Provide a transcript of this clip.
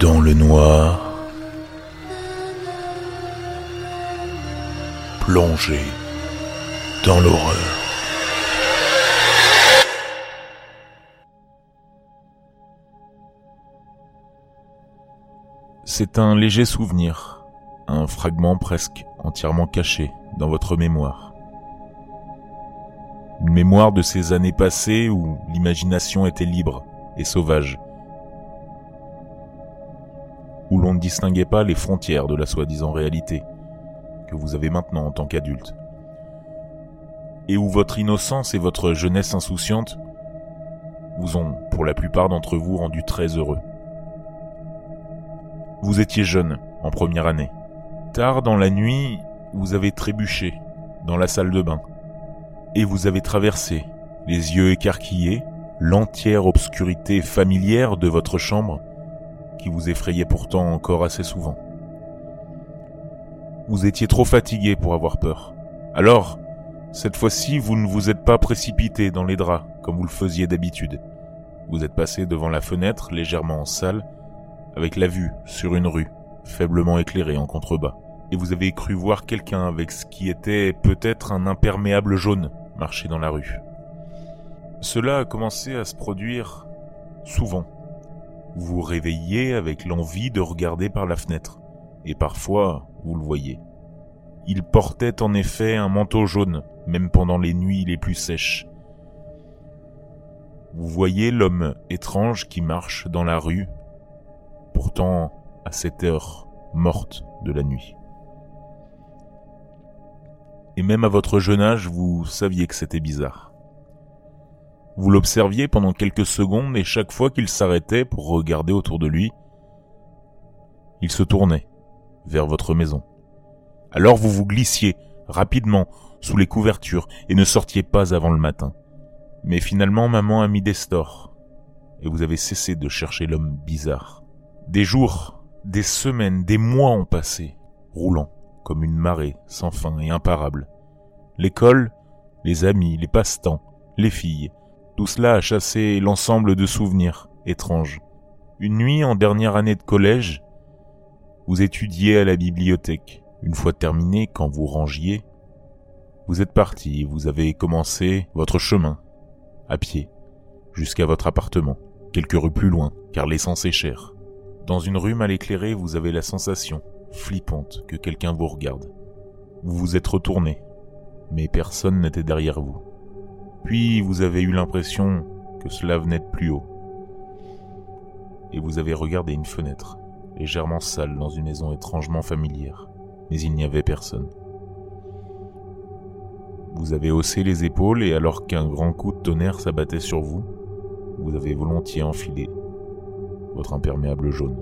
Dans le noir, plongé dans l'horreur. C'est un léger souvenir, un fragment presque entièrement caché dans votre mémoire. Une mémoire de ces années passées où l'imagination était libre et sauvage, où l'on ne distinguait pas les frontières de la soi-disant réalité que vous avez maintenant en tant qu'adulte, et où votre innocence et votre jeunesse insouciante vous ont, pour la plupart d'entre vous, rendu très heureux. Vous étiez jeune, en première année. Tard dans la nuit, vous avez trébuché dans la salle de bain, et vous avez traversé, les yeux écarquillés, l'entière obscurité familière de votre chambre, vous effrayait pourtant encore assez souvent. Vous étiez trop fatigué pour avoir peur. Alors, cette fois-ci, vous ne vous êtes pas précipité dans les draps comme vous le faisiez d'habitude. Vous êtes passé devant la fenêtre légèrement en salle, avec la vue sur une rue, faiblement éclairée en contrebas, et vous avez cru voir quelqu'un avec ce qui était peut-être un imperméable jaune marcher dans la rue. Cela a commencé à se produire souvent. Vous vous réveillez avec l'envie de regarder par la fenêtre, et parfois vous le voyez. Il portait en effet un manteau jaune, même pendant les nuits les plus sèches. Vous voyez l'homme étrange qui marche dans la rue, pourtant à cette heure morte de la nuit. Et même à votre jeune âge, vous saviez que c'était bizarre. Vous l'observiez pendant quelques secondes et chaque fois qu'il s'arrêtait pour regarder autour de lui, il se tournait vers votre maison. Alors vous vous glissiez rapidement sous les couvertures et ne sortiez pas avant le matin. Mais finalement, maman a mis des stores et vous avez cessé de chercher l'homme bizarre. Des jours, des semaines, des mois ont passé, roulant comme une marée sans fin et imparable. L'école, les amis, les passe-temps, les filles, tout cela a chassé l'ensemble de souvenirs étranges. Une nuit en dernière année de collège, vous étudiez à la bibliothèque. Une fois terminé, quand vous rangiez, vous êtes parti, vous avez commencé votre chemin, à pied, jusqu'à votre appartement, quelques rues plus loin, car l'essence est chère. Dans une rue mal éclairée, vous avez la sensation, flippante, que quelqu'un vous regarde. Vous vous êtes retourné, mais personne n'était derrière vous. Puis vous avez eu l'impression que cela venait de plus haut. Et vous avez regardé une fenêtre légèrement sale dans une maison étrangement familière, mais il n'y avait personne. Vous avez haussé les épaules et alors qu'un grand coup de tonnerre s'abattait sur vous, vous avez volontiers enfilé votre imperméable jaune.